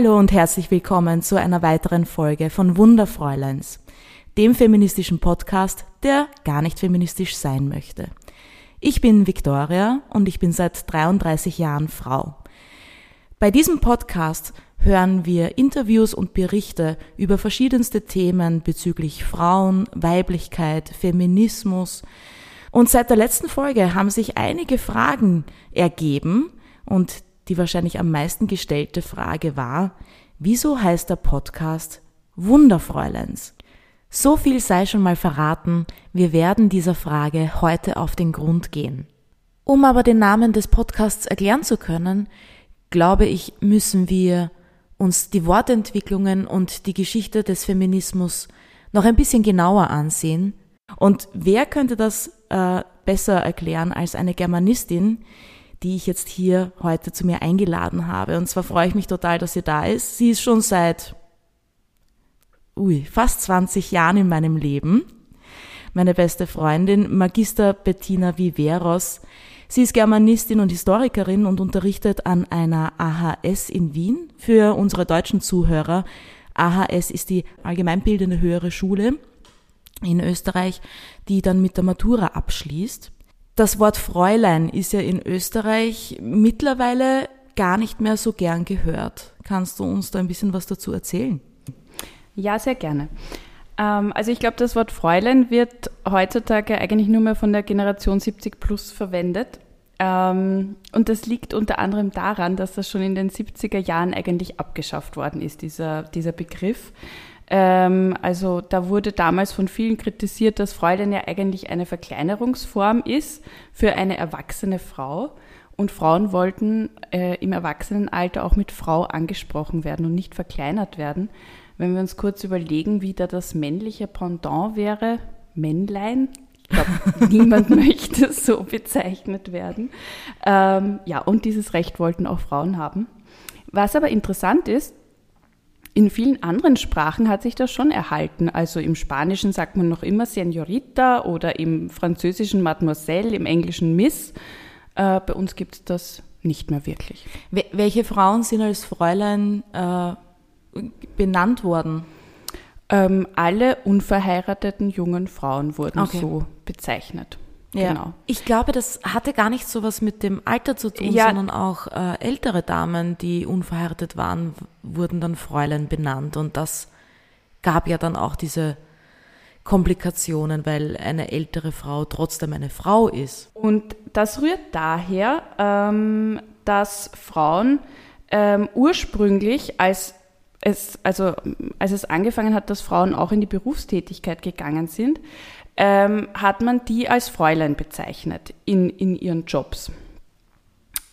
Hallo und herzlich willkommen zu einer weiteren Folge von Wunderfräuleins, dem feministischen Podcast, der gar nicht feministisch sein möchte. Ich bin Victoria und ich bin seit 33 Jahren Frau. Bei diesem Podcast hören wir Interviews und Berichte über verschiedenste Themen bezüglich Frauen, Weiblichkeit, Feminismus. Und seit der letzten Folge haben sich einige Fragen ergeben und die wahrscheinlich am meisten gestellte Frage war, wieso heißt der Podcast Wunderfräuleins? So viel sei schon mal verraten, wir werden dieser Frage heute auf den Grund gehen. Um aber den Namen des Podcasts erklären zu können, glaube ich, müssen wir uns die Wortentwicklungen und die Geschichte des Feminismus noch ein bisschen genauer ansehen. Und wer könnte das äh, besser erklären als eine Germanistin, die ich jetzt hier heute zu mir eingeladen habe. Und zwar freue ich mich total, dass sie da ist. Sie ist schon seit ui, fast 20 Jahren in meinem Leben. Meine beste Freundin, Magister Bettina Viveros. Sie ist Germanistin und Historikerin und unterrichtet an einer AHS in Wien. Für unsere deutschen Zuhörer, AHS ist die allgemeinbildende höhere Schule in Österreich, die dann mit der Matura abschließt. Das Wort Fräulein ist ja in Österreich mittlerweile gar nicht mehr so gern gehört. Kannst du uns da ein bisschen was dazu erzählen? Ja, sehr gerne. Ähm, also ich glaube, das Wort Fräulein wird heutzutage eigentlich nur mehr von der Generation 70 plus verwendet. Ähm, und das liegt unter anderem daran, dass das schon in den 70er Jahren eigentlich abgeschafft worden ist, dieser, dieser Begriff. Ähm, also da wurde damals von vielen kritisiert, dass Fräulein ja eigentlich eine Verkleinerungsform ist für eine erwachsene Frau. Und Frauen wollten äh, im Erwachsenenalter auch mit Frau angesprochen werden und nicht verkleinert werden. Wenn wir uns kurz überlegen, wie da das männliche Pendant wäre, Männlein, ich glaube, niemand möchte so bezeichnet werden. Ähm, ja, und dieses Recht wollten auch Frauen haben. Was aber interessant ist, in vielen anderen Sprachen hat sich das schon erhalten. Also im Spanischen sagt man noch immer Senorita oder im Französischen Mademoiselle, im Englischen Miss. Äh, bei uns gibt es das nicht mehr wirklich. Welche Frauen sind als Fräulein äh, benannt worden? Ähm, alle unverheirateten jungen Frauen wurden okay. so bezeichnet. Ja. Genau. Ich glaube, das hatte gar nicht so was mit dem Alter zu tun, ja. sondern auch äh, ältere Damen, die unverheiratet waren, wurden dann Fräulein benannt. Und das gab ja dann auch diese Komplikationen, weil eine ältere Frau trotzdem eine Frau ist. Und das rührt daher, ähm, dass Frauen ähm, ursprünglich als es, also als es angefangen hat, dass Frauen auch in die Berufstätigkeit gegangen sind, ähm, hat man die als Fräulein bezeichnet in, in ihren Jobs.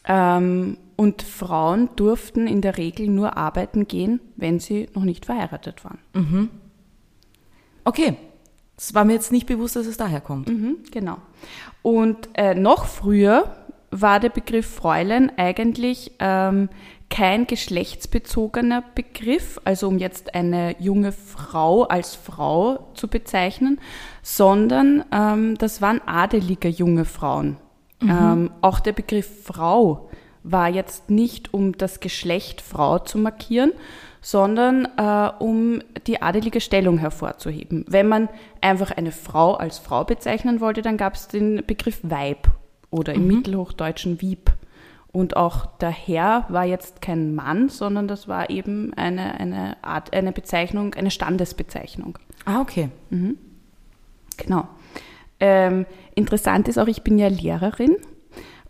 Ähm, und Frauen durften in der Regel nur arbeiten gehen, wenn sie noch nicht verheiratet waren. Mhm. Okay, es war mir jetzt nicht bewusst, dass es daher kommt. Mhm, genau. Und äh, noch früher war der Begriff Fräulein eigentlich ähm, kein geschlechtsbezogener Begriff, also um jetzt eine junge Frau als Frau zu bezeichnen, sondern ähm, das waren adelige junge Frauen. Mhm. Ähm, auch der Begriff Frau war jetzt nicht, um das Geschlecht Frau zu markieren, sondern äh, um die adelige Stellung hervorzuheben. Wenn man einfach eine Frau als Frau bezeichnen wollte, dann gab es den Begriff Weib oder im mhm. Mittelhochdeutschen Wieb. Und auch der Herr war jetzt kein Mann, sondern das war eben eine, eine Art, eine Bezeichnung, eine Standesbezeichnung. Ah, okay. Mhm. Genau. Ähm, interessant ist auch, ich bin ja Lehrerin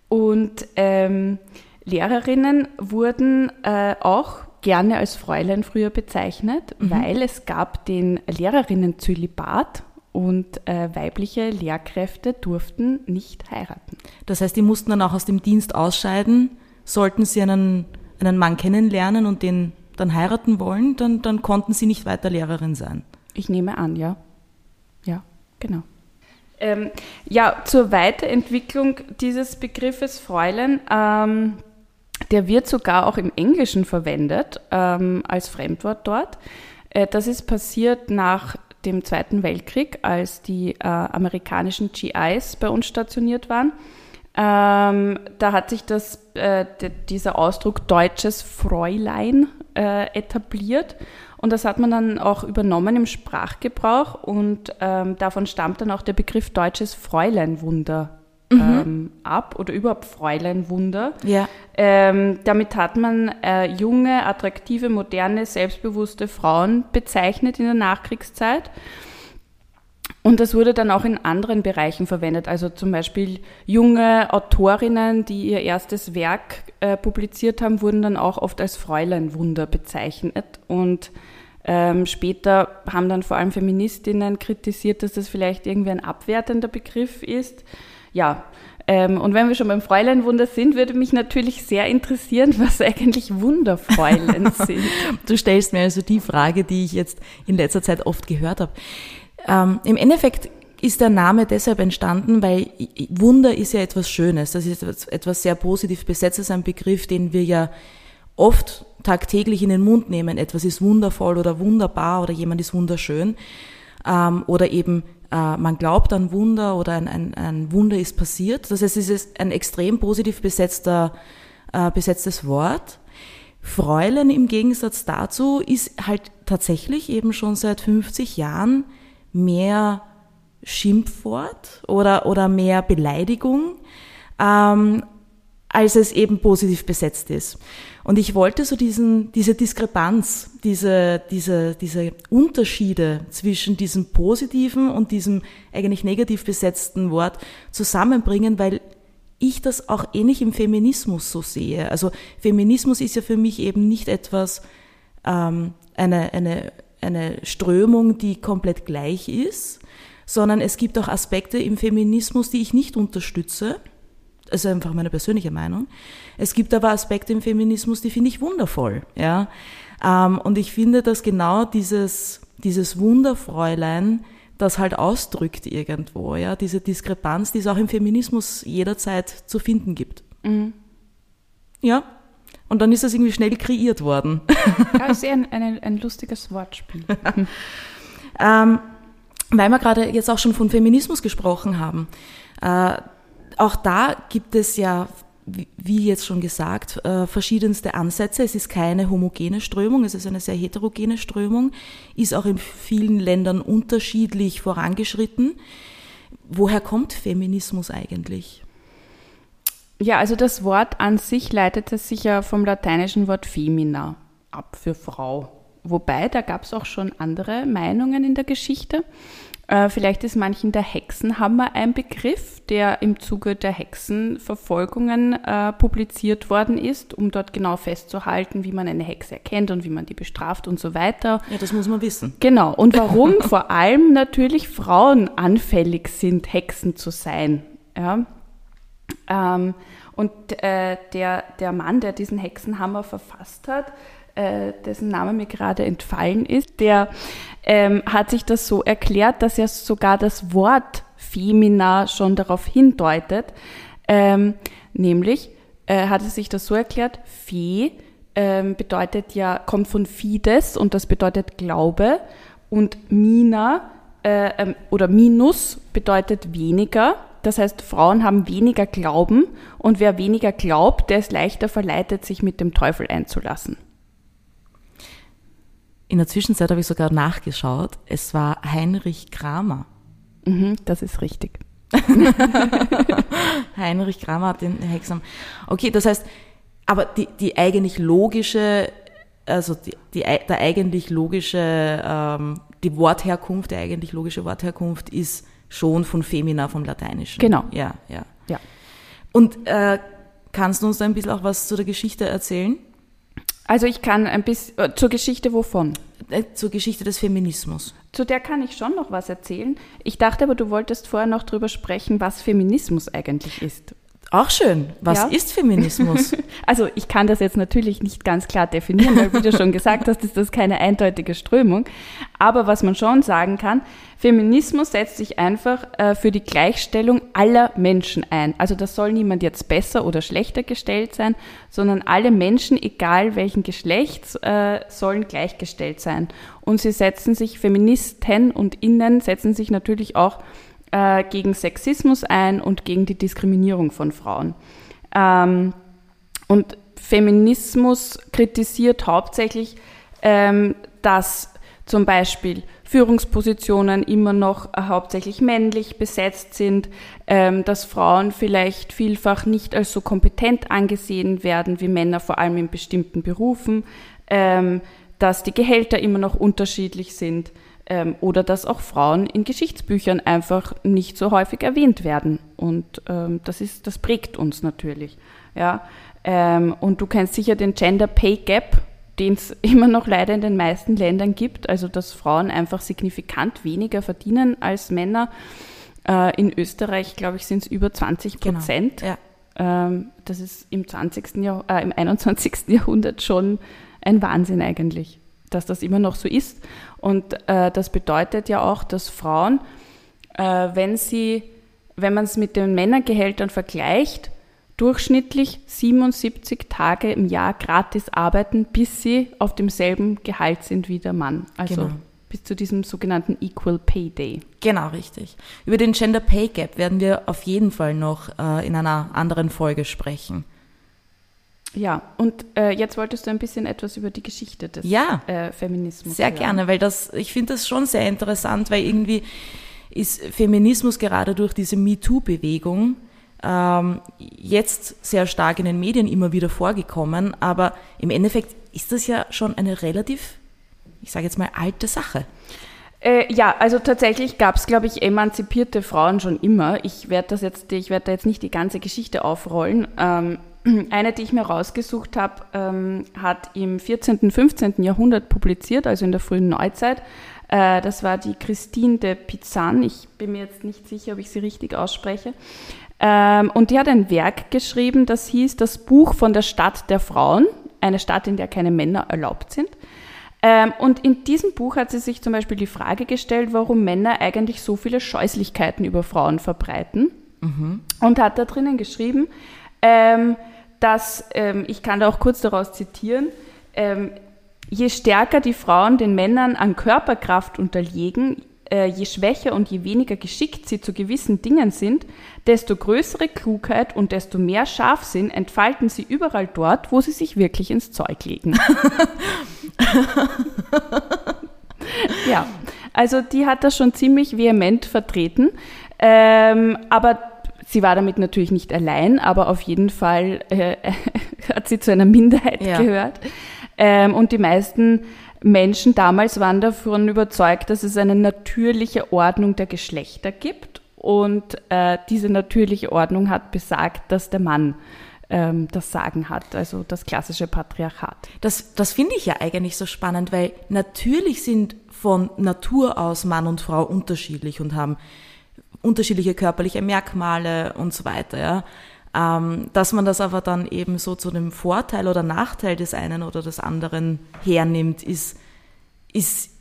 und ähm, Lehrerinnen wurden äh, auch gerne als Fräulein früher bezeichnet, mhm. weil es gab den Lehrerinnen-Zölibat und äh, weibliche Lehrkräfte durften nicht heiraten. Das heißt, die mussten dann auch aus dem Dienst ausscheiden. Sollten sie einen, einen Mann kennenlernen und den dann heiraten wollen, dann, dann konnten sie nicht weiter Lehrerin sein. Ich nehme an, ja. Ja, genau. Ähm, ja, zur Weiterentwicklung dieses Begriffes Fräulein, ähm, der wird sogar auch im Englischen verwendet ähm, als Fremdwort dort. Äh, das ist passiert nach dem Zweiten Weltkrieg, als die äh, amerikanischen GIs bei uns stationiert waren. Ähm, da hat sich das, äh, dieser Ausdruck deutsches Fräulein äh, etabliert. Und das hat man dann auch übernommen im Sprachgebrauch und ähm, davon stammt dann auch der Begriff deutsches Fräuleinwunder mhm. ähm, ab oder überhaupt Fräuleinwunder. Ja. Ähm, damit hat man äh, junge, attraktive, moderne, selbstbewusste Frauen bezeichnet in der Nachkriegszeit. Und das wurde dann auch in anderen Bereichen verwendet. Also zum Beispiel junge Autorinnen, die ihr erstes Werk äh, publiziert haben, wurden dann auch oft als Fräuleinwunder bezeichnet. Und ähm, später haben dann vor allem Feministinnen kritisiert, dass das vielleicht irgendwie ein abwertender Begriff ist. Ja, ähm, und wenn wir schon beim Fräuleinwunder sind, würde mich natürlich sehr interessieren, was eigentlich Wunderfräulein sind. Du stellst mir also die Frage, die ich jetzt in letzter Zeit oft gehört habe. Ähm, Im Endeffekt ist der Name deshalb entstanden, weil Wunder ist ja etwas Schönes. Das ist etwas sehr positiv besetztes, ein Begriff, den wir ja oft tagtäglich in den Mund nehmen. Etwas ist wundervoll oder wunderbar oder jemand ist wunderschön. Ähm, oder eben äh, man glaubt an Wunder oder ein, ein, ein Wunder ist passiert. Das heißt, es ist ein extrem positiv besetzter, äh, besetztes Wort. Fräulein im Gegensatz dazu ist halt tatsächlich eben schon seit 50 Jahren mehr Schimpfwort oder, oder mehr Beleidigung, ähm, als es eben positiv besetzt ist. Und ich wollte so diesen, diese Diskrepanz, diese, diese, diese Unterschiede zwischen diesem positiven und diesem eigentlich negativ besetzten Wort zusammenbringen, weil ich das auch ähnlich im Feminismus so sehe. Also Feminismus ist ja für mich eben nicht etwas, ähm, eine, eine eine Strömung, die komplett gleich ist, sondern es gibt auch Aspekte im Feminismus, die ich nicht unterstütze. Also einfach meine persönliche Meinung. Es gibt aber Aspekte im Feminismus, die finde ich wundervoll. Ja? Ähm, und ich finde, dass genau dieses, dieses Wunderfräulein das halt ausdrückt irgendwo, ja, diese Diskrepanz, die es auch im Feminismus jederzeit zu finden gibt. Mhm. Ja, und dann ist das irgendwie schnell kreiert worden. Ja, ist ein, ein, ein lustiges Wortspiel. ähm, weil wir gerade jetzt auch schon von Feminismus gesprochen haben. Äh, auch da gibt es ja, wie jetzt schon gesagt, äh, verschiedenste Ansätze. Es ist keine homogene Strömung, es ist eine sehr heterogene Strömung, ist auch in vielen Ländern unterschiedlich vorangeschritten. Woher kommt Feminismus eigentlich? Ja, also das Wort an sich leitet sich ja vom lateinischen Wort femina ab für Frau. Wobei, da gab es auch schon andere Meinungen in der Geschichte. Äh, vielleicht ist manchen der Hexenhammer ein Begriff, der im Zuge der Hexenverfolgungen äh, publiziert worden ist, um dort genau festzuhalten, wie man eine Hexe erkennt und wie man die bestraft und so weiter. Ja, das muss man wissen. Genau. Und warum vor allem natürlich Frauen anfällig sind, Hexen zu sein. Ja. Ähm, und äh, der, der Mann, der diesen Hexenhammer verfasst hat, äh, dessen Name mir gerade entfallen ist, der ähm, hat sich das so erklärt, dass ja sogar das Wort Femina schon darauf hindeutet, ähm, nämlich äh, hat er sich das so erklärt, Fee ähm, bedeutet ja, kommt von Fides und das bedeutet Glaube. Und Mina äh, ähm, oder Minus bedeutet weniger. Das heißt, Frauen haben weniger Glauben. Und wer weniger glaubt, der ist leichter verleitet, sich mit dem Teufel einzulassen. In der Zwischenzeit habe ich sogar nachgeschaut. Es war Heinrich Kramer. Mhm, das ist richtig. Heinrich Kramer hat den Hexam. Okay, das heißt, aber die, die eigentlich logische, also die, die, der eigentlich logische, ähm, die Wortherkunft, der eigentlich logische Wortherkunft ist schon von Femina vom Lateinischen. Genau. Ja, ja. ja. Und äh, kannst du uns da ein bisschen auch was zu der Geschichte erzählen? Also ich kann ein bisschen äh, zur Geschichte wovon? Äh, zur Geschichte des Feminismus. Zu der kann ich schon noch was erzählen. Ich dachte aber, du wolltest vorher noch drüber sprechen, was Feminismus eigentlich ist. Auch schön. Was ja? ist Feminismus? Also ich kann das jetzt natürlich nicht ganz klar definieren, weil wie du schon gesagt hast, ist das keine eindeutige Strömung. Aber was man schon sagen kann, Feminismus setzt sich einfach äh, für die Gleichstellung aller Menschen ein. Also das soll niemand jetzt besser oder schlechter gestellt sein, sondern alle Menschen, egal welchen Geschlechts, äh, sollen gleichgestellt sein. Und sie setzen sich, Feministen und Innen setzen sich natürlich auch äh, gegen Sexismus ein und gegen die Diskriminierung von Frauen. Ähm, und Feminismus kritisiert hauptsächlich, ähm, dass zum Beispiel Führungspositionen immer noch äh, hauptsächlich männlich besetzt sind, ähm, dass Frauen vielleicht vielfach nicht als so kompetent angesehen werden wie Männer, vor allem in bestimmten Berufen, ähm, dass die Gehälter immer noch unterschiedlich sind ähm, oder dass auch Frauen in Geschichtsbüchern einfach nicht so häufig erwähnt werden. Und ähm, das ist, das prägt uns natürlich. Ja, ähm, und du kennst sicher den Gender Pay Gap, den es immer noch leider in den meisten Ländern gibt, also dass Frauen einfach signifikant weniger verdienen als Männer. Äh, in Österreich, glaube ich, sind es über 20 genau, Prozent. Genau, ja. ähm, das ist im, 20. Jahr, äh, im 21. Jahrhundert schon ein Wahnsinn eigentlich, dass das immer noch so ist. Und äh, das bedeutet ja auch, dass Frauen, äh, wenn sie, wenn man es mit den Männergehältern vergleicht, durchschnittlich 77 Tage im Jahr gratis arbeiten, bis sie auf demselben Gehalt sind wie der Mann. Also genau. bis zu diesem sogenannten Equal Pay Day. Genau, richtig. Über den Gender Pay Gap werden wir auf jeden Fall noch äh, in einer anderen Folge sprechen. Ja, und äh, jetzt wolltest du ein bisschen etwas über die Geschichte des ja, äh, Feminismus. Sehr hören. gerne, weil das, ich finde das schon sehr interessant, weil irgendwie ist Feminismus gerade durch diese MeToo-Bewegung ähm, jetzt sehr stark in den Medien immer wieder vorgekommen, aber im Endeffekt ist das ja schon eine relativ, ich sage jetzt mal, alte Sache. Äh, ja, also tatsächlich gab es, glaube ich, emanzipierte Frauen schon immer. Ich werde das jetzt, ich werde da jetzt nicht die ganze Geschichte aufrollen. Ähm, eine, die ich mir rausgesucht habe, ähm, hat im 14., 15. Jahrhundert publiziert, also in der frühen Neuzeit. Äh, das war die Christine de Pizan. Ich bin mir jetzt nicht sicher, ob ich sie richtig ausspreche. Ähm, und die hat ein Werk geschrieben, das hieß Das Buch von der Stadt der Frauen, eine Stadt, in der keine Männer erlaubt sind. Ähm, und in diesem Buch hat sie sich zum Beispiel die Frage gestellt, warum Männer eigentlich so viele Scheußlichkeiten über Frauen verbreiten. Mhm. Und hat da drinnen geschrieben, ähm, dass, ähm, ich kann da auch kurz daraus zitieren, ähm, je stärker die Frauen den Männern an Körperkraft unterlegen, äh, je schwächer und je weniger geschickt sie zu gewissen Dingen sind, desto größere Klugheit und desto mehr Scharfsinn entfalten sie überall dort, wo sie sich wirklich ins Zeug legen. ja, also die hat das schon ziemlich vehement vertreten, ähm, aber sie war damit natürlich nicht allein, aber auf jeden Fall äh, hat sie zu einer Minderheit ja. gehört. Ähm, und die meisten Menschen damals waren davon überzeugt, dass es eine natürliche Ordnung der Geschlechter gibt. Und äh, diese natürliche Ordnung hat besagt, dass der Mann ähm, das Sagen hat, also das klassische Patriarchat. Das, das finde ich ja eigentlich so spannend, weil natürlich sind von Natur aus Mann und Frau unterschiedlich und haben unterschiedliche körperliche Merkmale und so weiter. Ja. Ähm, dass man das aber dann eben so zu dem Vorteil oder Nachteil des einen oder des anderen hernimmt, ist, ist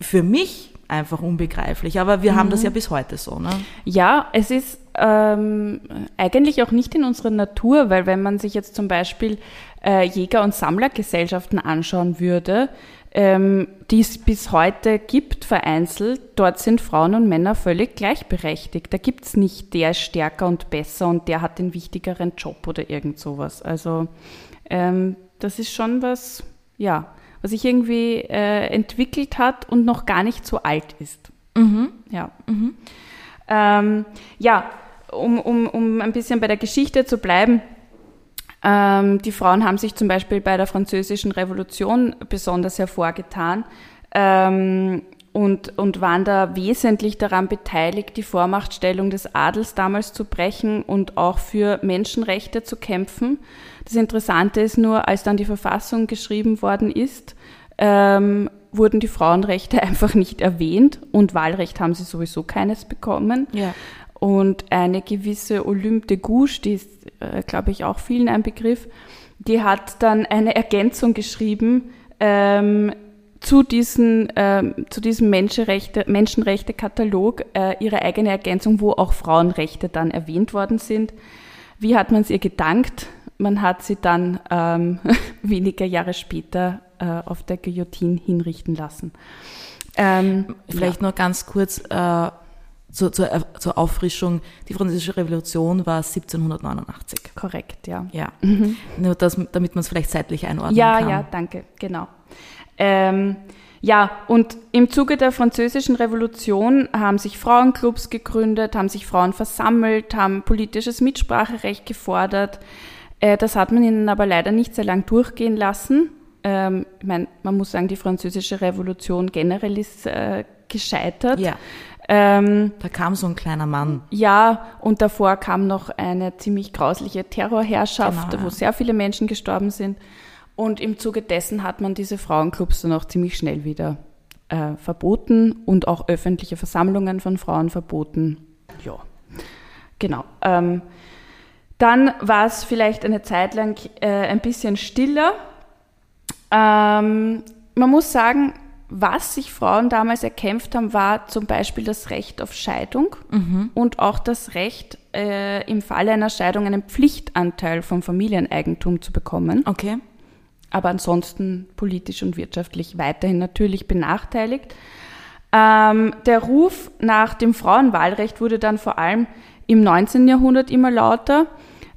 für mich einfach unbegreiflich. Aber wir mhm. haben das ja mhm. bis heute so. Ne? Ja, es ist ähm, eigentlich auch nicht in unserer Natur, weil wenn man sich jetzt zum Beispiel äh, Jäger- und Sammlergesellschaften anschauen würde, ähm, die es bis heute gibt, vereinzelt, dort sind Frauen und Männer völlig gleichberechtigt. Da gibt es nicht, der ist stärker und besser und der hat den wichtigeren Job oder irgend sowas. Also ähm, das ist schon was, ja, was sich irgendwie äh, entwickelt hat und noch gar nicht so alt ist. Mhm. Ja. Mhm. Ähm, ja, um, um, um ein bisschen bei der Geschichte zu bleiben, ähm, die Frauen haben sich zum Beispiel bei der Französischen Revolution besonders hervorgetan ähm, und, und waren da wesentlich daran beteiligt, die Vormachtstellung des Adels damals zu brechen und auch für Menschenrechte zu kämpfen. Das Interessante ist nur, als dann die Verfassung geschrieben worden ist, ähm, wurden die Frauenrechte einfach nicht erwähnt und Wahlrecht haben sie sowieso keines bekommen. Ja. Und eine gewisse Olympe de Gouges, die ist, äh, glaube ich, auch vielen ein Begriff, die hat dann eine Ergänzung geschrieben ähm, zu, diesen, ähm, zu diesem Menschenrechte, Menschenrechte-Katalog, äh, ihre eigene Ergänzung, wo auch Frauenrechte dann erwähnt worden sind. Wie hat man es ihr gedankt? Man hat sie dann ähm, weniger Jahre später äh, auf der Guillotine hinrichten lassen. Ähm, Vielleicht ja. noch ganz kurz, äh, zur, zur, zur Auffrischung, die Französische Revolution war 1789. Korrekt, ja. Ja, mhm. nur das, damit man es vielleicht zeitlich einordnen ja, kann. Ja, ja, danke, genau. Ähm, ja, und im Zuge der Französischen Revolution haben sich Frauenclubs gegründet, haben sich Frauen versammelt, haben politisches Mitspracherecht gefordert. Äh, das hat man ihnen aber leider nicht sehr lang durchgehen lassen. Ähm, ich meine, man muss sagen, die Französische Revolution generell ist äh, gescheitert. Ja. Ähm, da kam so ein kleiner Mann. Ja, und davor kam noch eine ziemlich grausliche Terrorherrschaft, genau, ja. wo sehr viele Menschen gestorben sind. Und im Zuge dessen hat man diese Frauenclubs dann auch ziemlich schnell wieder äh, verboten und auch öffentliche Versammlungen von Frauen verboten. Ja, genau. Ähm, dann war es vielleicht eine Zeit lang äh, ein bisschen stiller. Ähm, man muss sagen, was sich Frauen damals erkämpft haben, war zum Beispiel das Recht auf Scheidung mhm. und auch das Recht, äh, im Falle einer Scheidung einen Pflichtanteil vom Familieneigentum zu bekommen. Okay. Aber ansonsten politisch und wirtschaftlich weiterhin natürlich benachteiligt. Ähm, der Ruf nach dem Frauenwahlrecht wurde dann vor allem im 19. Jahrhundert immer lauter.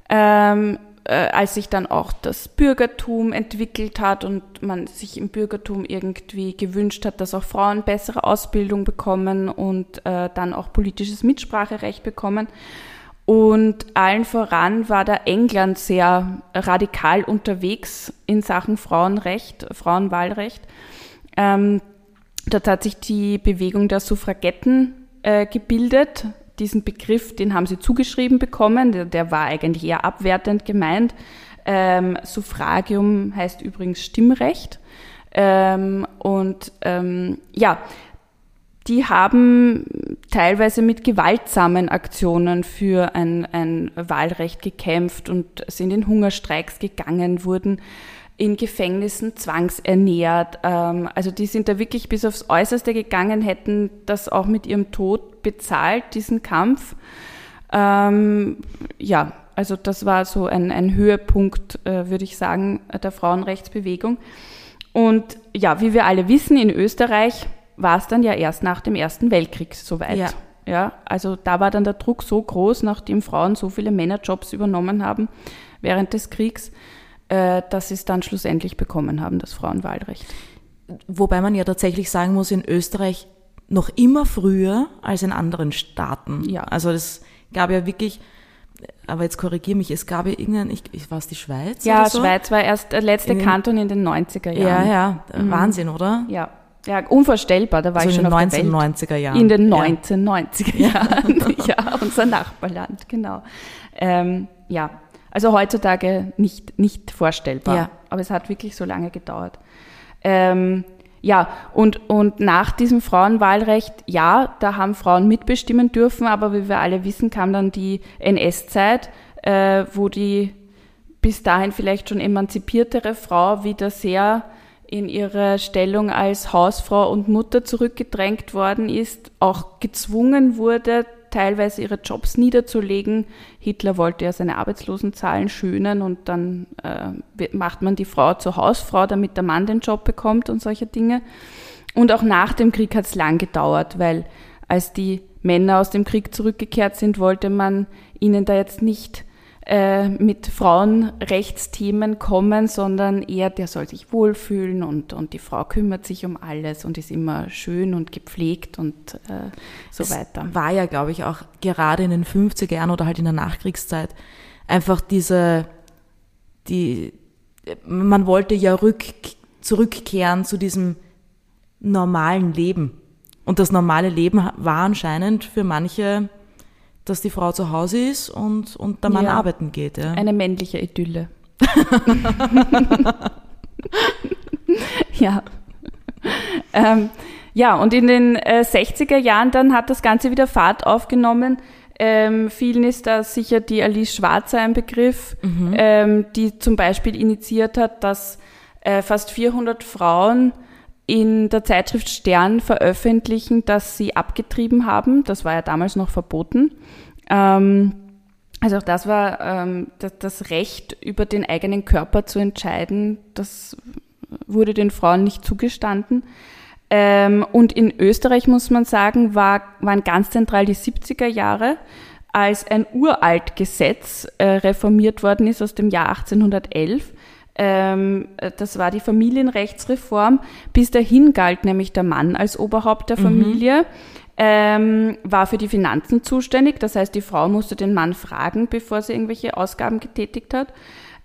Ähm, äh, als sich dann auch das Bürgertum entwickelt hat und man sich im Bürgertum irgendwie gewünscht hat, dass auch Frauen bessere Ausbildung bekommen und äh, dann auch politisches Mitspracherecht bekommen. Und allen voran war da England sehr radikal unterwegs in Sachen Frauenrecht, Frauenwahlrecht. Ähm, dort hat sich die Bewegung der Suffragetten äh, gebildet, diesen Begriff, den haben sie zugeschrieben bekommen, der, der war eigentlich eher abwertend gemeint. Ähm, Suffragium heißt übrigens Stimmrecht. Ähm, und ähm, ja, die haben teilweise mit gewaltsamen Aktionen für ein, ein Wahlrecht gekämpft und sind in Hungerstreiks gegangen, wurden in Gefängnissen zwangsernährt. Ähm, also die sind da wirklich bis aufs Äußerste gegangen, hätten das auch mit ihrem Tod bezahlt, diesen Kampf. Ähm, ja, also das war so ein, ein Höhepunkt, äh, würde ich sagen, der Frauenrechtsbewegung. Und ja, wie wir alle wissen, in Österreich war es dann ja erst nach dem Ersten Weltkrieg soweit. Ja. ja. Also da war dann der Druck so groß, nachdem Frauen so viele Männerjobs übernommen haben während des Kriegs, äh, dass sie es dann schlussendlich bekommen haben, das Frauenwahlrecht. Wobei man ja tatsächlich sagen muss, in Österreich noch immer früher als in anderen Staaten. Ja. Also es gab ja wirklich, aber jetzt korrigiere mich, es gab ja irgendein, ich, ich war es die Schweiz? Ja, so? Schweiz war erst der letzte in Kanton in den 90er Jahren. Ja, ja, mhm. Wahnsinn, oder? Ja. Ja, unvorstellbar, da war also ich schon in den 1990er Jahren. In den 1990er ja. Jahren, ja, unser Nachbarland, genau. Ähm, ja, also heutzutage nicht, nicht vorstellbar. Ja. Aber es hat wirklich so lange gedauert. Ähm, ja, und, und nach diesem Frauenwahlrecht, ja, da haben Frauen mitbestimmen dürfen, aber wie wir alle wissen, kam dann die NS-Zeit, äh, wo die bis dahin vielleicht schon emanzipiertere Frau wieder sehr in ihre Stellung als Hausfrau und Mutter zurückgedrängt worden ist, auch gezwungen wurde, teilweise ihre Jobs niederzulegen. Hitler wollte ja seine Arbeitslosenzahlen schönen und dann äh, macht man die Frau zur Hausfrau, damit der Mann den Job bekommt und solche Dinge. Und auch nach dem Krieg hat es lang gedauert, weil als die Männer aus dem Krieg zurückgekehrt sind, wollte man ihnen da jetzt nicht äh, mit Frauenrechtsthemen kommen, sondern eher, der soll sich wohlfühlen und, und die Frau kümmert sich um alles und ist immer schön und gepflegt und äh, so es weiter. War ja, glaube ich, auch gerade in den 50er Jahren oder halt in der Nachkriegszeit einfach diese, die, man wollte ja rück, zurückkehren zu diesem normalen Leben. Und das normale Leben war anscheinend für manche dass die Frau zu Hause ist und, und der Mann ja. arbeiten geht. Ja. Eine männliche Idylle. ja. Ähm, ja, und in den äh, 60er Jahren dann hat das Ganze wieder Fahrt aufgenommen. Ähm, vielen ist da sicher die Alice Schwarzer ein Begriff, mhm. ähm, die zum Beispiel initiiert hat, dass äh, fast 400 Frauen in der Zeitschrift Stern veröffentlichen, dass sie abgetrieben haben. Das war ja damals noch verboten. Ähm, also auch das war ähm, das, das, Recht, über den eigenen Körper zu entscheiden, das wurde den Frauen nicht zugestanden. Ähm, und in Österreich muss man sagen, war, waren ganz zentral die 70er Jahre, als ein uralt Gesetz äh, reformiert worden ist aus dem Jahr 1811. Ähm, das war die Familienrechtsreform. Bis dahin galt nämlich der Mann als Oberhaupt der Familie. Mhm. Ähm, war für die Finanzen zuständig. Das heißt, die Frau musste den Mann fragen, bevor sie irgendwelche Ausgaben getätigt hat.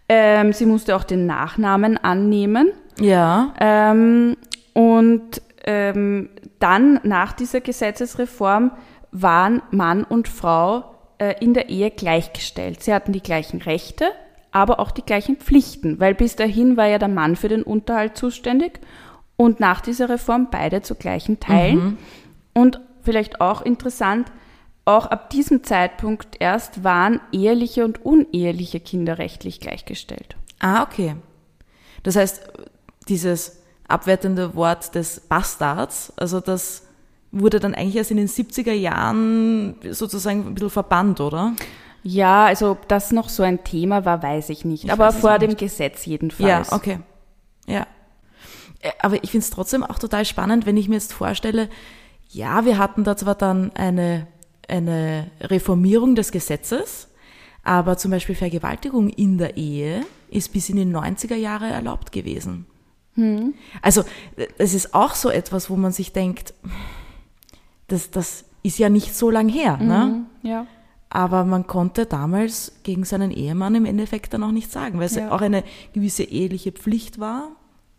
Ähm, sie musste auch den Nachnamen annehmen. Ja. Ähm, und ähm, dann nach dieser Gesetzesreform waren Mann und Frau äh, in der Ehe gleichgestellt. Sie hatten die gleichen Rechte, aber auch die gleichen Pflichten, weil bis dahin war ja der Mann für den Unterhalt zuständig und nach dieser Reform beide zu gleichen Teilen. Mhm. Und vielleicht auch interessant, auch ab diesem Zeitpunkt erst waren eheliche und uneheliche Kinder rechtlich gleichgestellt. Ah, okay. Das heißt, dieses abwertende Wort des Bastards. Also das wurde dann eigentlich erst in den 70er Jahren sozusagen ein bisschen verbannt, oder? Ja, also ob das noch so ein Thema war, weiß ich nicht. Ich Aber vor dem nicht. Gesetz jedenfalls. Ja, okay. Ja. Äh, aber ich finde es trotzdem auch total spannend, wenn ich mir jetzt vorstelle, ja, wir hatten da zwar dann eine, eine Reformierung des Gesetzes, aber zum Beispiel Vergewaltigung in der Ehe ist bis in die 90er Jahre erlaubt gewesen. Hm. Also es ist auch so etwas, wo man sich denkt, das, das ist ja nicht so lang her. Ne? Mhm, ja. Aber man konnte damals gegen seinen Ehemann im Endeffekt dann auch nichts sagen, weil es ja. auch eine gewisse eheliche Pflicht war,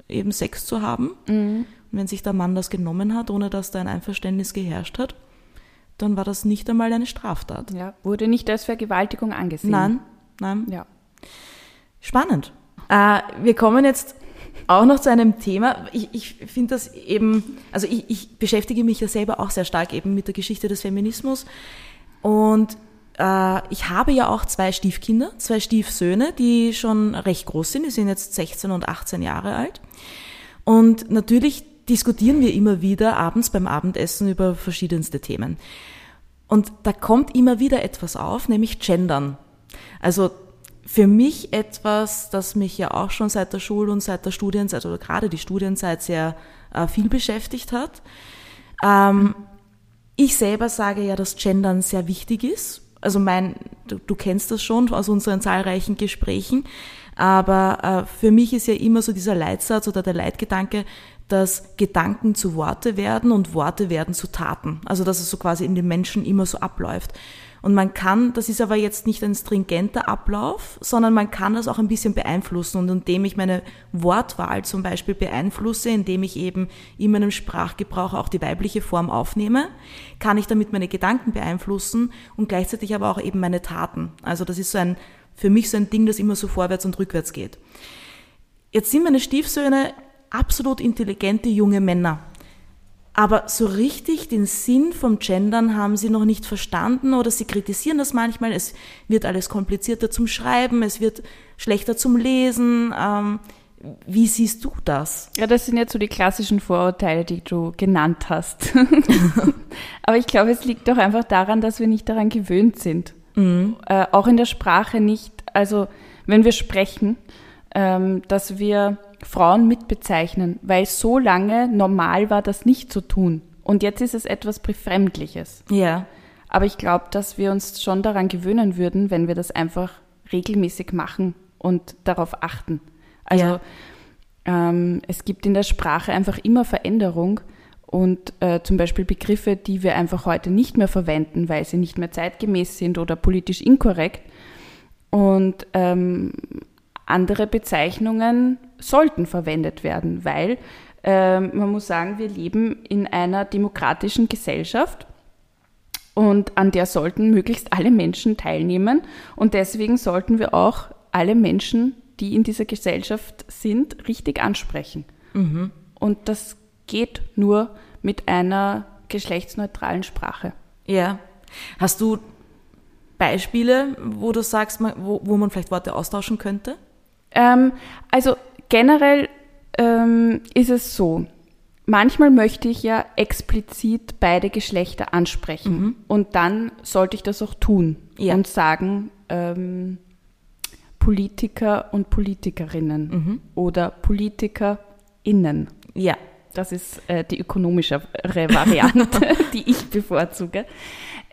eben Sex zu haben. Mhm. Und wenn sich der Mann das genommen hat, ohne dass da ein Einverständnis geherrscht hat, dann war das nicht einmal eine Straftat. Ja, wurde nicht als Vergewaltigung angesehen. Nein, nein. Ja. Spannend. Äh, wir kommen jetzt auch noch zu einem Thema. Ich, ich finde das eben, also ich, ich beschäftige mich ja selber auch sehr stark eben mit der Geschichte des Feminismus. Und ich habe ja auch zwei Stiefkinder, zwei Stiefsöhne, die schon recht groß sind. Die sind jetzt 16 und 18 Jahre alt. Und natürlich diskutieren wir immer wieder abends beim Abendessen über verschiedenste Themen. Und da kommt immer wieder etwas auf, nämlich Gendern. Also für mich etwas, das mich ja auch schon seit der Schul- und seit der Studienzeit oder gerade die Studienzeit sehr äh, viel beschäftigt hat. Ähm, ich selber sage ja, dass Gendern sehr wichtig ist. Also mein, du, du kennst das schon aus unseren zahlreichen Gesprächen, aber äh, für mich ist ja immer so dieser Leitsatz oder der Leitgedanke, dass Gedanken zu Worte werden und Worte werden zu Taten. Also dass es so quasi in den Menschen immer so abläuft. Und man kann, das ist aber jetzt nicht ein stringenter Ablauf, sondern man kann das auch ein bisschen beeinflussen. Und indem ich meine Wortwahl zum Beispiel beeinflusse, indem ich eben in meinem Sprachgebrauch auch die weibliche Form aufnehme, kann ich damit meine Gedanken beeinflussen und gleichzeitig aber auch eben meine Taten. Also das ist so ein, für mich so ein Ding, das immer so vorwärts und rückwärts geht. Jetzt sind meine Stiefsöhne absolut intelligente junge Männer. Aber so richtig den Sinn vom Gendern haben sie noch nicht verstanden oder sie kritisieren das manchmal. Es wird alles komplizierter zum Schreiben, es wird schlechter zum Lesen. Ähm, wie siehst du das? Ja, das sind jetzt so die klassischen Vorurteile, die du genannt hast. Aber ich glaube, es liegt doch einfach daran, dass wir nicht daran gewöhnt sind. Mhm. Äh, auch in der Sprache nicht. Also, wenn wir sprechen, ähm, dass wir Frauen mitbezeichnen, weil so lange normal war, das nicht zu tun. Und jetzt ist es etwas Befremdliches. Ja. Aber ich glaube, dass wir uns schon daran gewöhnen würden, wenn wir das einfach regelmäßig machen und darauf achten. Also ja. ähm, es gibt in der Sprache einfach immer Veränderung und äh, zum Beispiel Begriffe, die wir einfach heute nicht mehr verwenden, weil sie nicht mehr zeitgemäß sind oder politisch inkorrekt. Und ähm, andere Bezeichnungen sollten verwendet werden, weil äh, man muss sagen, wir leben in einer demokratischen Gesellschaft und an der sollten möglichst alle Menschen teilnehmen und deswegen sollten wir auch alle Menschen, die in dieser Gesellschaft sind, richtig ansprechen. Mhm. Und das geht nur mit einer geschlechtsneutralen Sprache. Ja. Hast du Beispiele, wo du sagst, wo, wo man vielleicht Worte austauschen könnte? Ähm, also generell ähm, ist es so, manchmal möchte ich ja explizit beide Geschlechter ansprechen mhm. und dann sollte ich das auch tun ja. und sagen, ähm, Politiker und Politikerinnen mhm. oder PolitikerInnen. Ja, Das ist äh, die ökonomischere Variante, die ich bevorzuge.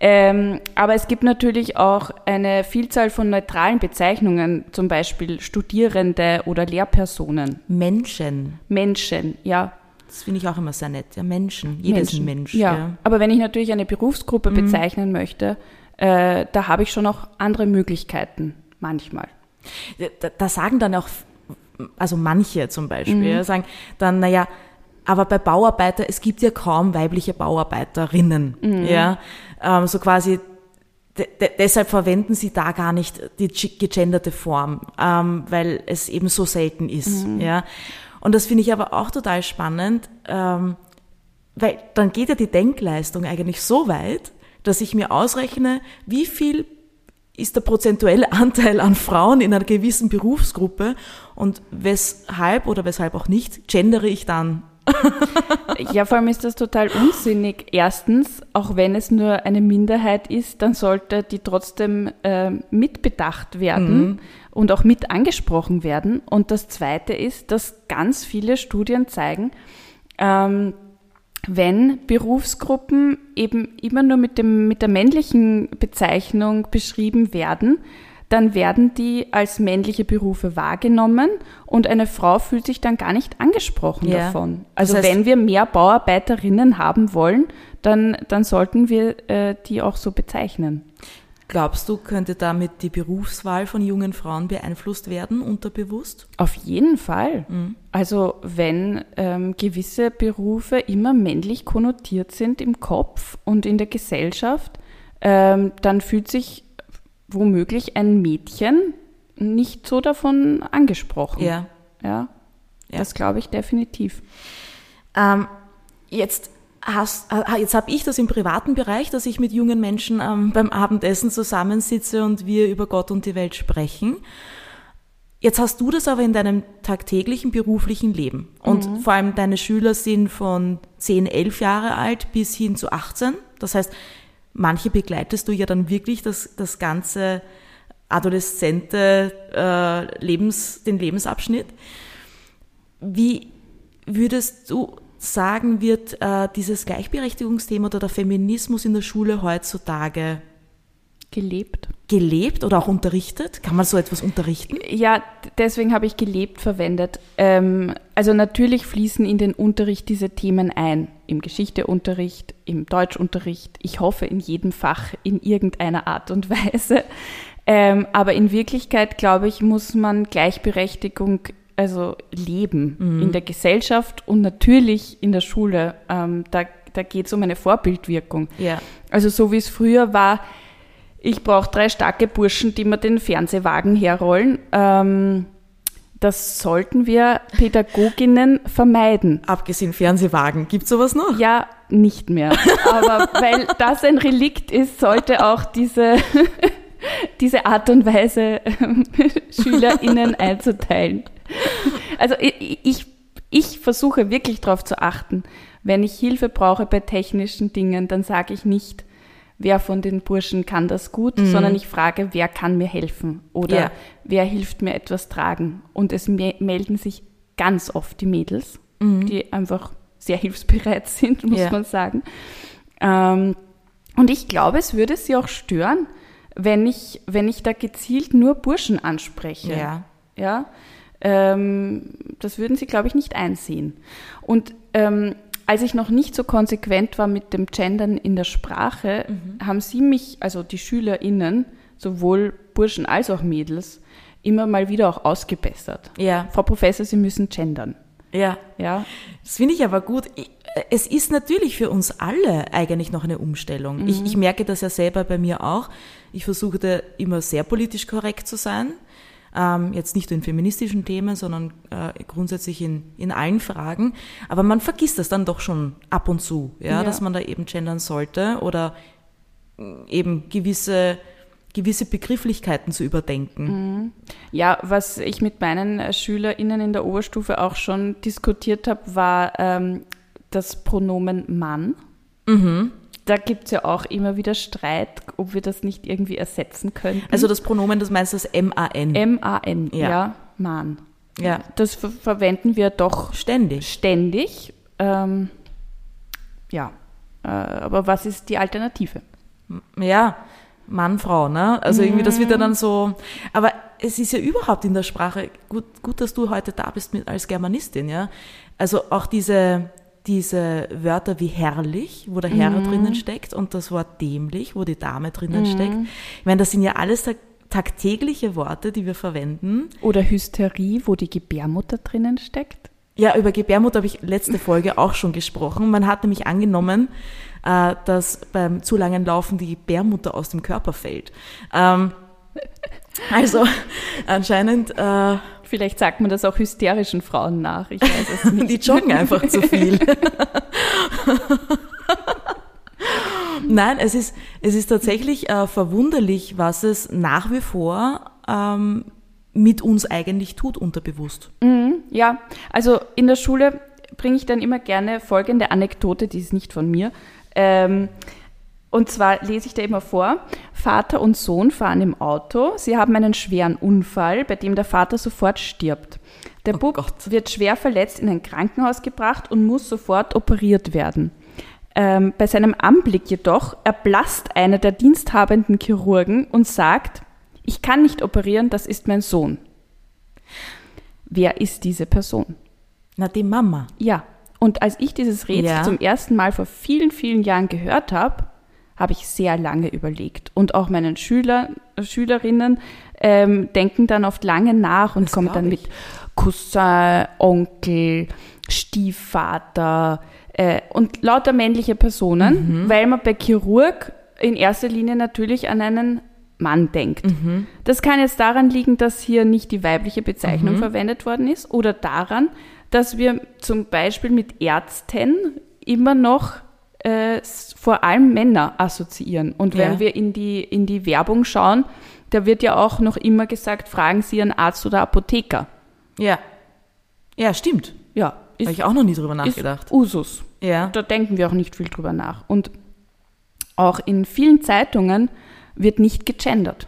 Ähm, aber es gibt natürlich auch eine Vielzahl von neutralen Bezeichnungen, zum Beispiel Studierende oder Lehrpersonen. Menschen. Menschen, ja. Das finde ich auch immer sehr nett. Ja, Menschen. Ist ein Mensch. Ja. Ja. aber wenn ich natürlich eine Berufsgruppe bezeichnen möchte, äh, da habe ich schon auch andere Möglichkeiten manchmal. Da, da sagen dann auch, also manche zum Beispiel, ja, sagen dann, naja, aber bei Bauarbeiter, es gibt ja kaum weibliche Bauarbeiterinnen. Ja, ähm, so quasi, de de deshalb verwenden sie da gar nicht die ge- gegenderte Form, ähm, weil es eben so selten ist. Ja, und das finde ich aber auch total spannend, ähm, weil dann geht ja die Denkleistung eigentlich so weit, dass ich mir ausrechne, wie viel ist der prozentuelle Anteil an Frauen in einer gewissen Berufsgruppe und weshalb oder weshalb auch nicht gendere ich dann. Ja, vor allem ist das total unsinnig. Erstens, auch wenn es nur eine Minderheit ist, dann sollte die trotzdem äh, mitbedacht werden und auch mit angesprochen werden. Und das Zweite ist, dass ganz viele Studien zeigen, ähm, wenn Berufsgruppen eben immer nur mit, dem, mit der männlichen Bezeichnung beschrieben werden, dann werden die als männliche Berufe wahrgenommen und eine Frau fühlt sich dann gar nicht angesprochen Ja. davon. Also Das heißt- wenn wir mehr Bauarbeiterinnen haben wollen, dann, dann sollten wir äh, die auch so bezeichnen. Glaubst du, könnte damit die Berufswahl von jungen Frauen beeinflusst werden, unterbewusst? Auf jeden Fall. Also wenn ähm, gewisse Berufe immer männlich konnotiert sind im Kopf und in der Gesellschaft, ähm, dann fühlt sich womöglich ein Mädchen nicht so davon angesprochen. Ja. Ja, Ja. das glaube ich definitiv. Ähm, jetzt hast, jetzt habe ich das im privaten Bereich, dass ich mit jungen Menschen ähm, beim Abendessen zusammensitze und wir über Gott und die Welt sprechen. Jetzt hast du das aber in deinem tagtäglichen beruflichen Leben. Und vor allem deine Schüler sind von 10, 11 Jahre alt bis hin zu 18. Das heißt, manche begleitest du ja dann wirklich das, das ganze adoleszente äh, Lebens, den Lebensabschnitt. Wie würdest du sagen, wird äh, dieses Gleichberechtigungsthema oder der Feminismus in der Schule heutzutage Gelebt. gelebt oder auch unterrichtet? Kann man so etwas unterrichten? Ja, deswegen habe ich gelebt verwendet. Ähm, also natürlich fließen in den Unterricht diese Themen ein. Im Geschichteunterricht, im Deutschunterricht, ich hoffe in jedem Fach in irgendeiner Art und Weise. Ähm, aber in Wirklichkeit, glaube ich, muss man Gleichberechtigung also leben in der Gesellschaft und natürlich in der Schule. Ähm, da da geht es um eine Vorbildwirkung. Ja. Also so wie es früher war, ich brauche drei starke Burschen, die mir den Fernsehwagen herrollen. Ähm, das sollten wir Pädagoginnen vermeiden. Abgesehen Fernsehwagen, gibt's sowas noch? Ja, nicht mehr. Aber weil das ein Relikt ist, sollte auch diese, diese Art und Weise SchülerInnen einzuteilen. Also ich, ich, ich versuche wirklich darauf zu achten, wenn ich Hilfe brauche bei technischen Dingen, dann sage ich nicht, wer von den Burschen kann das gut, sondern ich frage, wer kann mir helfen oder Ja. wer hilft mir etwas tragen. Und es me melden sich ganz oft die Mädels, die einfach sehr hilfsbereit sind, muss Ja. man sagen. Ähm, und ich glaube, es würde sie auch stören, wenn ich, wenn ich da gezielt nur Burschen anspreche. Ja. Ja, ähm, das würden sie, glaube ich, nicht einsehen. Und ähm, als ich noch nicht so konsequent war mit dem Gendern in der Sprache, haben sie mich, also die SchülerInnen, sowohl Burschen als auch Mädels, immer mal wieder auch ausgebessert. Ja. Frau Professor, Sie müssen gendern. Ja. Ja, Das finde ich aber gut. Ich- Es ist natürlich für uns alle eigentlich noch eine Umstellung. Ich, ich merke das ja selber bei mir auch. Ich versuchte immer sehr politisch korrekt zu sein. Ähm, jetzt nicht nur in feministischen Themen, sondern äh, grundsätzlich in, in allen Fragen. Aber man vergisst das dann doch schon ab und zu, ja, Ja. dass man da eben gendern sollte oder mh, eben gewisse, gewisse Begrifflichkeiten zu überdenken. Ja, was ich mit meinen äh, SchülerInnen in der Oberstufe auch schon diskutiert habe, war ähm, das Pronomen Mann. Da gibt es ja auch immer wieder Streit, ob wir das nicht irgendwie ersetzen könnten. Also das Pronomen, das meinst du das M-A-N. M-A-N, Ja. ja. Mann. ja, Das ver verwenden wir doch ständig. ständig. ähm, ja, äh, aber was ist die Alternative? Ja, Mann, Frau, ne? Also irgendwie, das wird ja dann so, aber es ist ja überhaupt in der Sprache, gut, gut, dass du heute da bist mit, als Germanistin, ja? Also auch diese, diese Wörter wie herrlich, wo der Herr Mhm. drinnen steckt und das Wort dämlich, wo die Dame drinnen steckt. Ich meine, das sind ja alles tag- tagtägliche Worte, die wir verwenden. Oder Hysterie, wo die Gebärmutter drinnen steckt? Ja, über Gebärmutter habe ich letzte Folge auch schon gesprochen. Man hat nämlich angenommen, äh, dass beim zu langen Laufen die Gebärmutter aus dem Körper fällt. Ähm, also anscheinend, äh, Vielleicht sagt man das auch hysterischen Frauen nach. Ich weiß es nicht. die joggen einfach zu viel. Nein, es ist, es ist tatsächlich äh, verwunderlich, was es nach wie vor ähm, mit uns eigentlich tut, unterbewusst. Mhm, ja, also in der Schule bringe ich dann immer gerne folgende Anekdote, die ist nicht von mir. Ähm, und zwar lese ich da immer vor, Vater und Sohn fahren im Auto, sie haben einen schweren Unfall, bei dem der Vater sofort stirbt. Der Oh Bub Gott. wird schwer verletzt in ein Krankenhaus gebracht und muss sofort operiert werden. Ähm, bei seinem Anblick jedoch erblasst einer der diensthabenden Chirurgen und sagt, ich kann nicht operieren, das ist mein Sohn. Wer ist diese Person? Na, die Mama. Ja, und als ich dieses Rätsel Ja. zum ersten Mal vor vielen, vielen Jahren gehört habe, habe ich sehr lange überlegt. Und auch meinen Schüler, Schülerinnen ähm, denken dann oft lange nach und Das kommen dann ich. mit Cousin, Onkel, Stiefvater äh, und lauter männliche Personen, Mhm. weil man bei Chirurg in erster Linie natürlich an einen Mann denkt. Mhm. Das kann jetzt daran liegen, dass hier nicht die weibliche Mhm. Bezeichnung verwendet worden ist oder daran, dass wir zum Beispiel mit Ärzten immer noch äh, vor allem Männer assoziieren. Und wenn Ja. wir in die, in die Werbung schauen, da wird ja auch noch immer gesagt, fragen Sie Ihren Arzt oder Apotheker. Ja. Ja, stimmt. Ja, ist, Habe ich auch noch nie drüber ist nachgedacht. Usus. Ja. Da denken wir auch nicht viel drüber nach. Und auch in vielen Zeitungen wird nicht gegendert.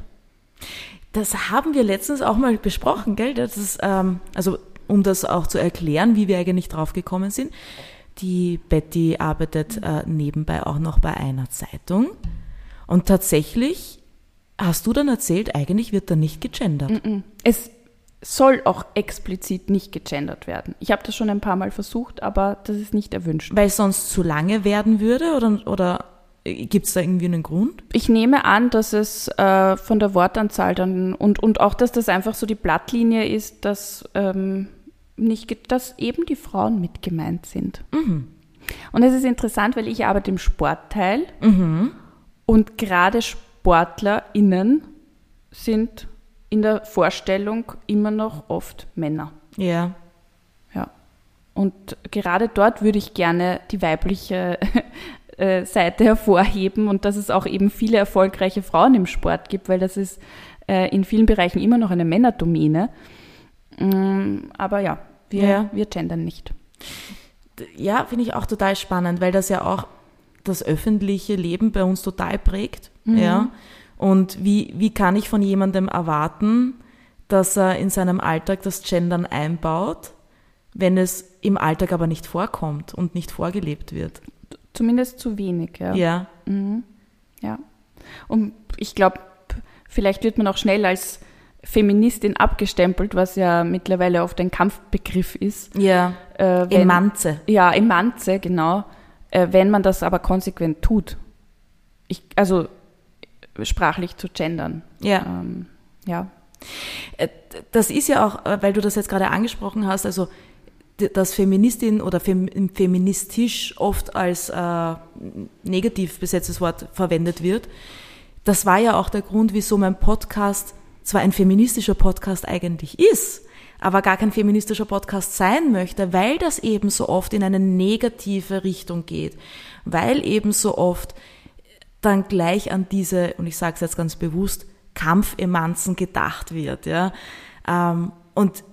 Das haben wir letztens auch mal besprochen, gell? Das ist, ähm, also um das auch zu erklären, wie wir eigentlich drauf gekommen sind. Die Betty arbeitet äh, nebenbei auch noch bei einer Zeitung. Und tatsächlich hast du dann erzählt, eigentlich wird da nicht gegendert. Es soll auch explizit nicht gegendert werden. Ich habe das schon ein paar Mal versucht, aber das ist nicht erwünscht. Weil es sonst zu lange werden würde oder, oder gibt es da irgendwie einen Grund? Ich nehme an, dass es äh, von der Wortanzahl dann und, und auch, dass das einfach so die Blattlinie ist, dass, ähm, nicht, dass eben die Frauen mit gemeint sind. Und es ist interessant, weil ich arbeite im Sportteil und gerade SportlerInnen sind in der Vorstellung immer noch oft Männer. Ja. Ja. Und gerade dort würde ich gerne die weibliche äh, Seite hervorheben und dass es auch eben viele erfolgreiche Frauen im Sport gibt, weil das ist äh, in vielen Bereichen immer noch eine Männerdomäne. Mm, aber ja, wir, Ja. wir gendern nicht. Ja, finde ich auch total spannend, weil das ja auch das öffentliche Leben bei uns total prägt. Ja. Und wie, wie kann ich von jemandem erwarten, dass er in seinem Alltag das Gendern einbaut, wenn es im Alltag aber nicht vorkommt und nicht vorgelebt wird? Zumindest zu wenig, ja. Ja. Ja. Und ich glaube, vielleicht wird man auch schnell als Feministin abgestempelt, was ja mittlerweile oft ein Kampfbegriff ist. Ja. Äh, wenn- Emanze. Ja, Emanze, genau. Äh, wenn man das aber konsequent tut. Ich, also sprachlich zu gendern. Ja. Ähm, ja. Äh, Das ist ja auch, äh, weil du das jetzt gerade angesprochen hast, also dass Feministin oder fem, feministisch oft als äh, negativ besetztes Wort verwendet wird. Das war ja auch der Grund, wieso mein Podcast zwar ein feministischer Podcast eigentlich ist, aber gar kein feministischer Podcast sein möchte, weil das eben so oft in eine negative Richtung geht, weil eben so oft dann gleich an diese, und ich sage es jetzt ganz bewusst, Kampfemanzen gedacht wird. Ja? Ähm, und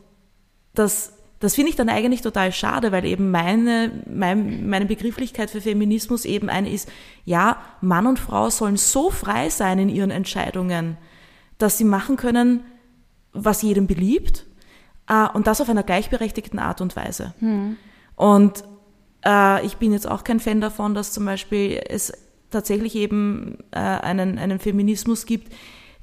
das, das finde ich dann eigentlich total schade, weil eben meine, mein, meine Begrifflichkeit für Feminismus eben eine ist, ja, Mann und Frau sollen so frei sein in ihren Entscheidungen, dass sie machen können, was jedem beliebt, äh, und das auf einer gleichberechtigten Art und Weise. Und äh, ich bin jetzt auch kein Fan davon, dass zum Beispiel es tatsächlich eben äh, einen, einen Feminismus gibt,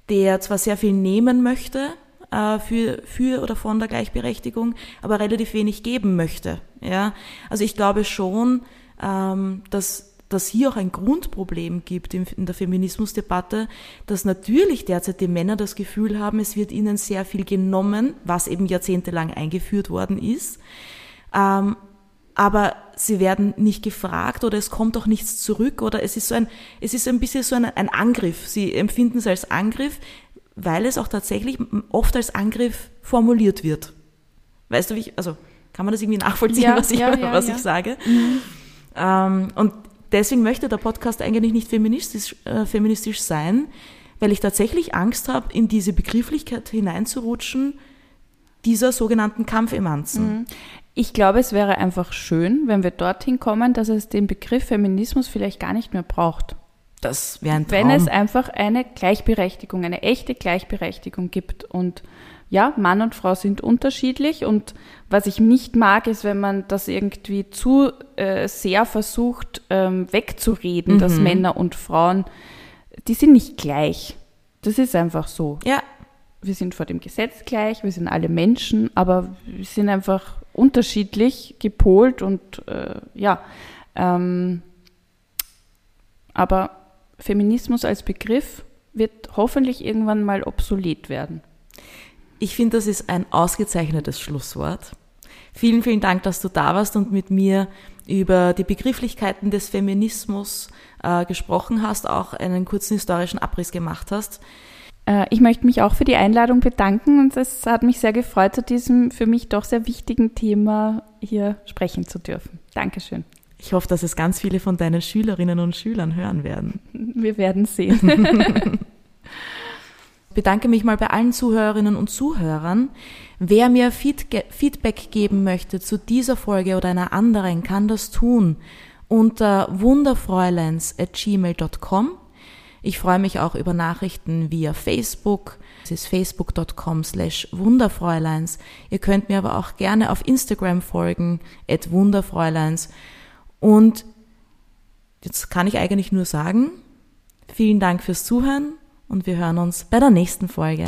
der zwar sehr viel nehmen möchte äh, für, für oder von der Gleichberechtigung, aber relativ wenig geben möchte. Ja? Also ich glaube schon, ähm, dass dass hier auch ein Grundproblem gibt in, in der Feminismusdebatte, dass natürlich derzeit die Männer das Gefühl haben, es wird ihnen sehr viel genommen, was eben jahrzehntelang eingeführt worden ist. Ähm, aber sie werden nicht gefragt oder es kommt auch nichts zurück oder es ist so ein, es ist ein bisschen so ein, ein Angriff. Sie empfinden es als Angriff, weil es auch tatsächlich oft als Angriff formuliert wird. Weißt du, wie ich, also kann man das irgendwie nachvollziehen, ja, was, ich, ja, ja, was ich sage? Mhm. Ähm, und deswegen möchte der Podcast eigentlich nicht feministisch, äh, feministisch sein, weil ich tatsächlich Angst habe, in diese Begrifflichkeit hineinzurutschen, dieser sogenannten Kampfemanzen. Mhm. Ich glaube, es wäre einfach schön, wenn wir dorthin kommen, dass es den Begriff Feminismus vielleicht gar nicht mehr braucht. Das wäre ein Traum. Wenn es einfach eine Gleichberechtigung, eine echte Gleichberechtigung gibt. Und ja, Mann und Frau sind unterschiedlich. Und was ich nicht mag, ist, wenn man das irgendwie zu äh, sehr versucht ähm, wegzureden, mhm. dass Männer und Frauen, die sind nicht gleich. Das ist einfach so. Ja. Wir sind vor dem Gesetz gleich, wir sind alle Menschen, aber wir sind einfach unterschiedlich gepolt und äh, ja, ähm, aber Feminismus als Begriff wird hoffentlich irgendwann mal obsolet werden. Ich finde, das ist ein ausgezeichnetes Schlusswort. Vielen, vielen Dank, dass du da warst und mit mir über die Begrifflichkeiten des Feminismus äh, gesprochen hast, auch einen kurzen historischen Abriss gemacht hast. Äh, ich möchte mich auch für die Einladung bedanken und es hat mich sehr gefreut, zu diesem für mich doch sehr wichtigen Thema hier sprechen zu dürfen. Dankeschön. Ich hoffe, dass es ganz viele von deinen Schülerinnen und Schülern hören werden. Wir werden sehen. bedanke mich mal bei allen Zuhörerinnen und Zuhörern. Wer mir Feedback geben möchte zu dieser Folge oder einer anderen, kann das tun unter wunderfräuleins.gmail.com ich freue mich auch über Nachrichten via Facebook. Es ist facebook.com slash wunderfräuleins. Ihr könnt mir aber auch gerne auf Instagram folgen, at wunderfräuleins. Und jetzt kann ich eigentlich nur sagen, vielen Dank fürs Zuhören und wir hören uns bei der nächsten Folge.